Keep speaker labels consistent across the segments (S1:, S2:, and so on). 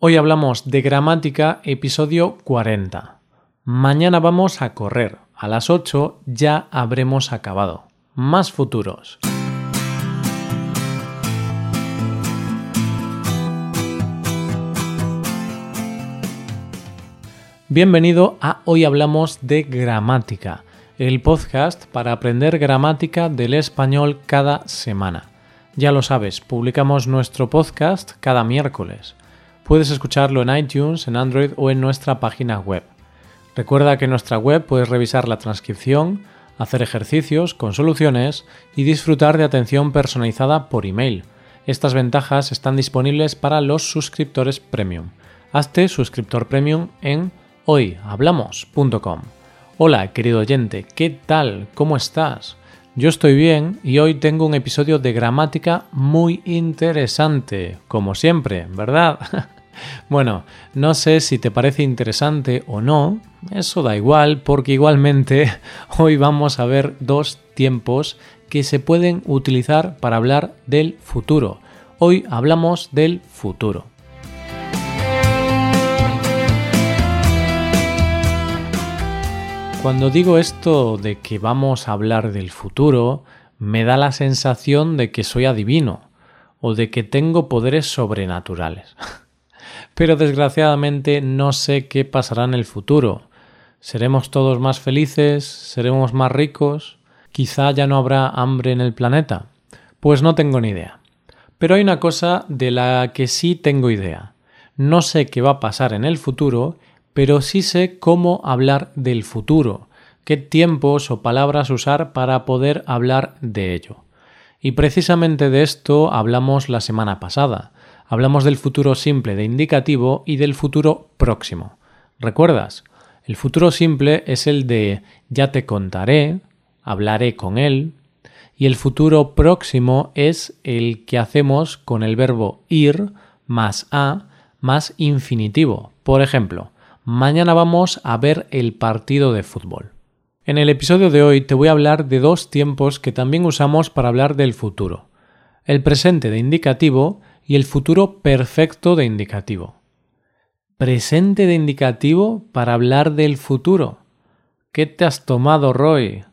S1: Hoy hablamos de gramática, episodio 40. Mañana vamos a correr. A las 8 ya habremos acabado. Más futuros. Bienvenido a Hoy Hablamos de Gramática, el podcast para aprender gramática del español cada semana. Ya lo sabes, publicamos nuestro podcast cada miércoles. Puedes escucharlo en iTunes, en Android o en nuestra página web. Recuerda que en nuestra web puedes revisar la transcripción, hacer ejercicios con soluciones y disfrutar de atención personalizada por email. Estas ventajas están disponibles para los suscriptores premium. Hazte suscriptor premium en hoyhablamos.com. Hola, querido oyente, ¿qué tal? ¿Cómo estás? Yo estoy bien y hoy tengo un episodio de gramática muy interesante, como siempre, ¿verdad? Bueno, no sé si te parece interesante o no, eso da igual porque igualmente hoy vamos a ver dos tiempos que se pueden utilizar para hablar del futuro. Hoy hablamos del futuro. Cuando digo esto de que vamos a hablar del futuro, me da la sensación de que soy adivino o de que tengo poderes sobrenaturales. pero desgraciadamente no sé qué pasará en el futuro. ¿Seremos todos más felices? ¿Seremos más ricos? ¿Quizá ya no habrá hambre en el planeta? Pues no tengo ni idea. Pero hay una cosa de la que sí tengo idea. No sé qué va a pasar en el futuro, pero sí sé cómo hablar del futuro, qué tiempos o palabras usar para poder hablar de ello. Y precisamente de esto hablamos la semana pasada. Hablamos del futuro simple de indicativo y del futuro próximo. ¿Recuerdas? El futuro simple es el de ya te contaré, hablaré con él, y el futuro próximo es el que hacemos con el verbo ir más a más infinitivo. Por ejemplo, mañana vamos a ver el partido de fútbol. En el episodio de hoy te voy a hablar de dos tiempos que también usamos para hablar del futuro. El presente de indicativo y el futuro perfecto de indicativo. Presente de indicativo para hablar del futuro. ¿Qué te has tomado, Roy?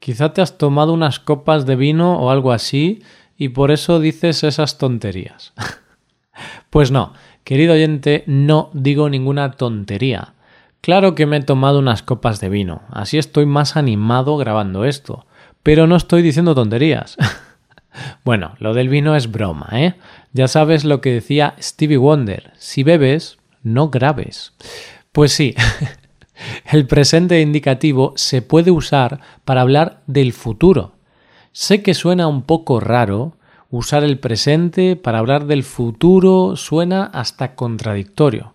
S1: Quizá te has tomado unas copas de vino o algo así y por eso dices esas tonterías. pues no, querido oyente, no digo ninguna tontería. Claro que me he tomado unas copas de vino, así estoy más animado grabando esto, pero no estoy diciendo tonterías. Bueno, lo del vino es broma, ¿eh? Ya sabes lo que decía Stevie Wonder, si bebes, no grabes. Pues sí, el presente indicativo se puede usar para hablar del futuro. Sé que suena un poco raro, usar el presente para hablar del futuro suena hasta contradictorio,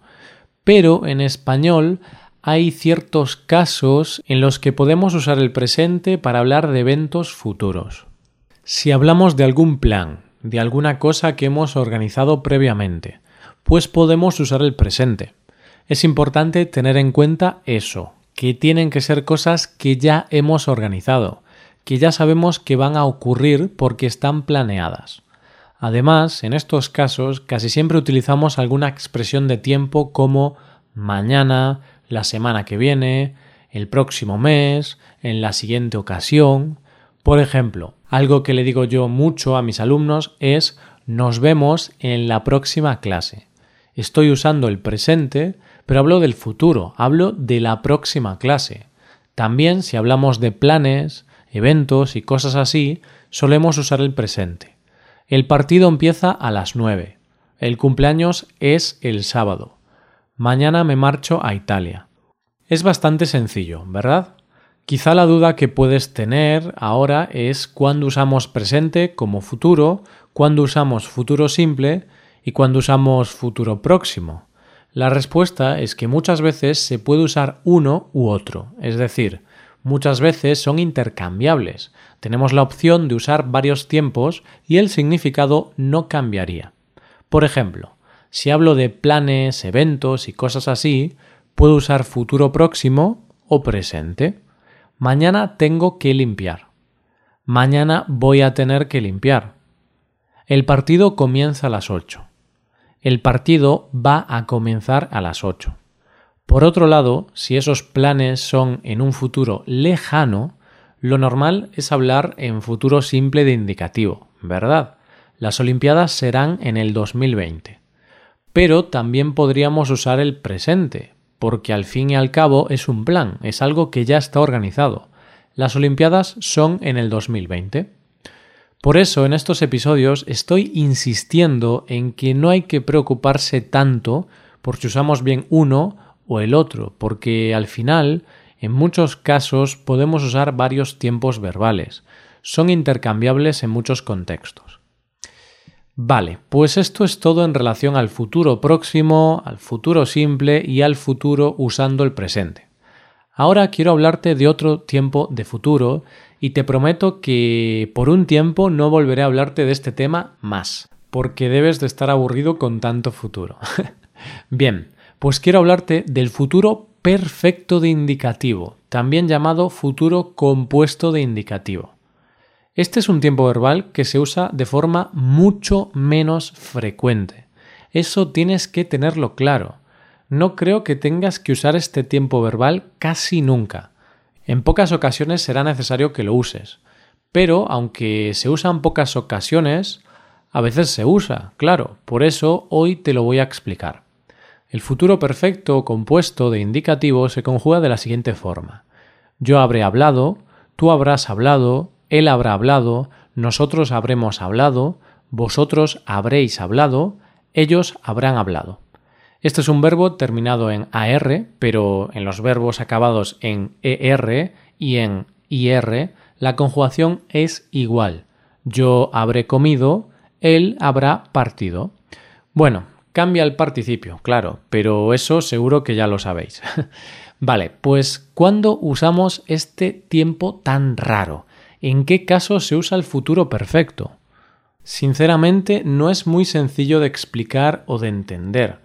S1: pero en español hay ciertos casos en los que podemos usar el presente para hablar de eventos futuros. Si hablamos de algún plan, de alguna cosa que hemos organizado previamente, pues podemos usar el presente. Es importante tener en cuenta eso, que tienen que ser cosas que ya hemos organizado, que ya sabemos que van a ocurrir porque están planeadas. Además, en estos casos casi siempre utilizamos alguna expresión de tiempo como mañana, la semana que viene, el próximo mes, en la siguiente ocasión. Por ejemplo, algo que le digo yo mucho a mis alumnos es nos vemos en la próxima clase. Estoy usando el presente, pero hablo del futuro, hablo de la próxima clase. También si hablamos de planes, eventos y cosas así, solemos usar el presente. El partido empieza a las nueve. El cumpleaños es el sábado. Mañana me marcho a Italia. Es bastante sencillo, ¿verdad? Quizá la duda que puedes tener ahora es cuándo usamos presente como futuro, cuándo usamos futuro simple y cuándo usamos futuro próximo. La respuesta es que muchas veces se puede usar uno u otro, es decir, muchas veces son intercambiables. Tenemos la opción de usar varios tiempos y el significado no cambiaría. Por ejemplo, si hablo de planes, eventos y cosas así, puedo usar futuro próximo o presente. Mañana tengo que limpiar. Mañana voy a tener que limpiar. El partido comienza a las 8. El partido va a comenzar a las 8. Por otro lado, si esos planes son en un futuro lejano, lo normal es hablar en futuro simple de indicativo, ¿verdad? Las Olimpiadas serán en el 2020. Pero también podríamos usar el presente, porque al fin y al cabo es un plan, es algo que ya está organizado. Las Olimpiadas son en el 2020. Por eso en estos episodios estoy insistiendo en que no hay que preocuparse tanto por si usamos bien uno o el otro, porque al final en muchos casos podemos usar varios tiempos verbales. Son intercambiables en muchos contextos. Vale, pues esto es todo en relación al futuro próximo, al futuro simple y al futuro usando el presente. Ahora quiero hablarte de otro tiempo de futuro y te prometo que por un tiempo no volveré a hablarte de este tema más, porque debes de estar aburrido con tanto futuro. Bien, pues quiero hablarte del futuro perfecto de indicativo, también llamado futuro compuesto de indicativo. Este es un tiempo verbal que se usa de forma mucho menos frecuente. Eso tienes que tenerlo claro. No creo que tengas que usar este tiempo verbal casi nunca. En pocas ocasiones será necesario que lo uses. Pero aunque se usa en pocas ocasiones, a veces se usa, claro. Por eso hoy te lo voy a explicar. El futuro perfecto compuesto de indicativo se conjuga de la siguiente forma. Yo habré hablado, tú habrás hablado, él habrá hablado, nosotros habremos hablado, vosotros habréis hablado, ellos habrán hablado. Este es un verbo terminado en AR, pero en los verbos acabados en ER y en IR la conjugación es igual. Yo habré comido, él habrá partido. Bueno, Cambia el participio, claro, pero eso seguro que ya lo sabéis. vale, pues ¿cuándo usamos este tiempo tan raro? ¿En qué caso se usa el futuro perfecto? Sinceramente, no es muy sencillo de explicar o de entender.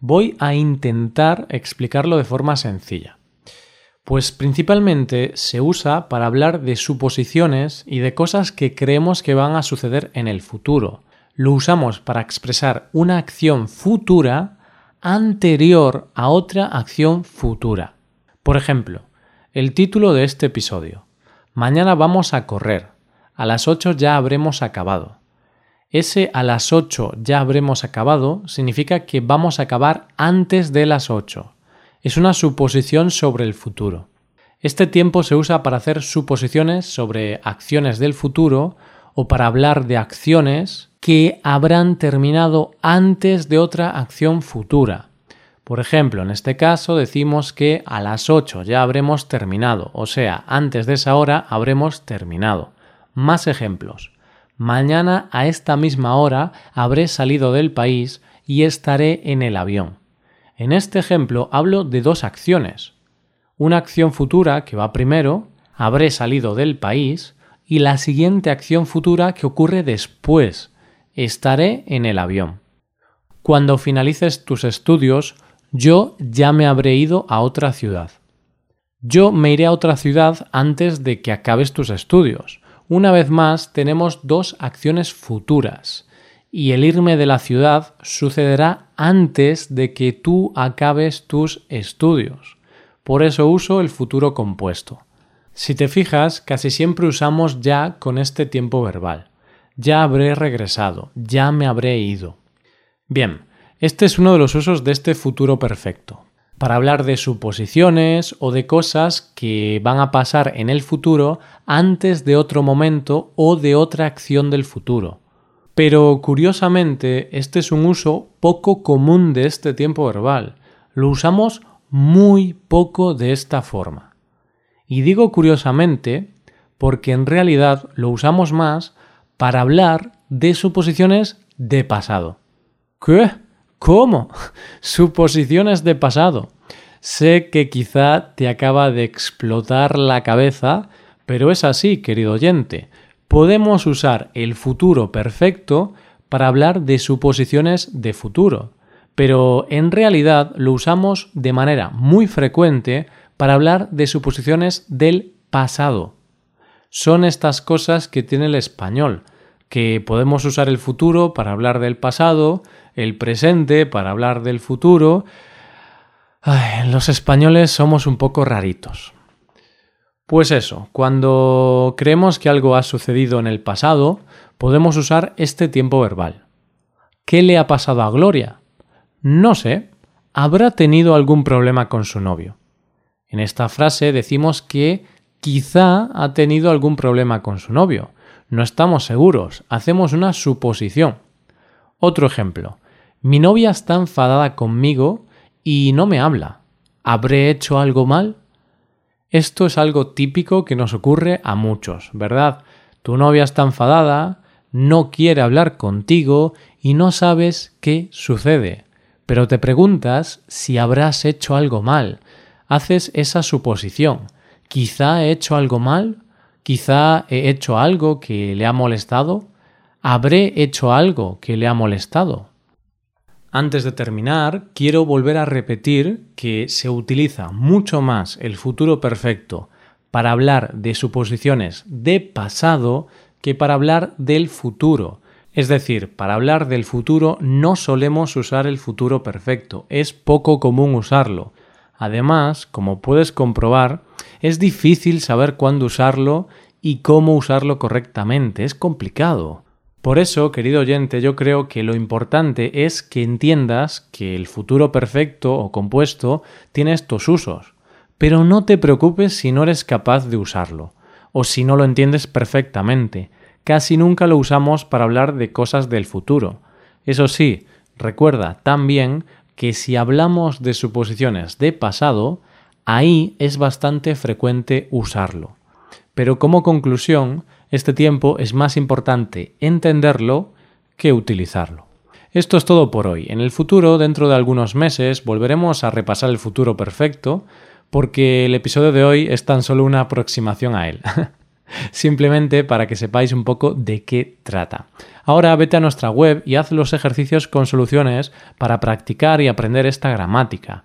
S1: Voy a intentar explicarlo de forma sencilla. Pues principalmente se usa para hablar de suposiciones y de cosas que creemos que van a suceder en el futuro lo usamos para expresar una acción futura anterior a otra acción futura. Por ejemplo, el título de este episodio. Mañana vamos a correr. A las 8 ya habremos acabado. Ese a las 8 ya habremos acabado significa que vamos a acabar antes de las 8. Es una suposición sobre el futuro. Este tiempo se usa para hacer suposiciones sobre acciones del futuro o para hablar de acciones que habrán terminado antes de otra acción futura. Por ejemplo, en este caso decimos que a las 8 ya habremos terminado, o sea, antes de esa hora habremos terminado. Más ejemplos. Mañana a esta misma hora habré salido del país y estaré en el avión. En este ejemplo hablo de dos acciones. Una acción futura que va primero, habré salido del país, y la siguiente acción futura que ocurre después, estaré en el avión. Cuando finalices tus estudios, yo ya me habré ido a otra ciudad. Yo me iré a otra ciudad antes de que acabes tus estudios. Una vez más, tenemos dos acciones futuras, y el irme de la ciudad sucederá antes de que tú acabes tus estudios. Por eso uso el futuro compuesto. Si te fijas, casi siempre usamos ya con este tiempo verbal ya habré regresado, ya me habré ido. Bien, este es uno de los usos de este futuro perfecto, para hablar de suposiciones o de cosas que van a pasar en el futuro antes de otro momento o de otra acción del futuro. Pero curiosamente, este es un uso poco común de este tiempo verbal. Lo usamos muy poco de esta forma. Y digo curiosamente porque en realidad lo usamos más para hablar de suposiciones de pasado. ¿Qué? ¿Cómo? Suposiciones de pasado. Sé que quizá te acaba de explotar la cabeza, pero es así, querido oyente. Podemos usar el futuro perfecto para hablar de suposiciones de futuro, pero en realidad lo usamos de manera muy frecuente para hablar de suposiciones del pasado. Son estas cosas que tiene el español, que podemos usar el futuro para hablar del pasado, el presente para hablar del futuro. los españoles somos un poco raritos. Pues eso, cuando creemos que algo ha sucedido en el pasado, podemos usar este tiempo verbal. ¿Qué le ha pasado a Gloria? No sé, habrá tenido algún problema con su novio. En esta frase decimos que quizá ha tenido algún problema con su novio. No estamos seguros, hacemos una suposición. Otro ejemplo. Mi novia está enfadada conmigo y no me habla. ¿Habré hecho algo mal? Esto es algo típico que nos ocurre a muchos, ¿verdad? Tu novia está enfadada, no quiere hablar contigo y no sabes qué sucede. Pero te preguntas si habrás hecho algo mal. Haces esa suposición. Quizá he hecho algo mal, quizá he hecho algo que le ha molestado, habré hecho algo que le ha molestado. Antes de terminar, quiero volver a repetir que se utiliza mucho más el futuro perfecto para hablar de suposiciones de pasado que para hablar del futuro. Es decir, para hablar del futuro no solemos usar el futuro perfecto, es poco común usarlo. Además, como puedes comprobar, es difícil saber cuándo usarlo y cómo usarlo correctamente, es complicado. Por eso, querido oyente, yo creo que lo importante es que entiendas que el futuro perfecto o compuesto tiene estos usos, pero no te preocupes si no eres capaz de usarlo, o si no lo entiendes perfectamente casi nunca lo usamos para hablar de cosas del futuro. Eso sí, recuerda también que si hablamos de suposiciones de pasado, ahí es bastante frecuente usarlo. Pero como conclusión, este tiempo es más importante entenderlo que utilizarlo. Esto es todo por hoy. En el futuro, dentro de algunos meses, volveremos a repasar el futuro perfecto, porque el episodio de hoy es tan solo una aproximación a él. simplemente para que sepáis un poco de qué trata. Ahora vete a nuestra web y haz los ejercicios con soluciones para practicar y aprender esta gramática.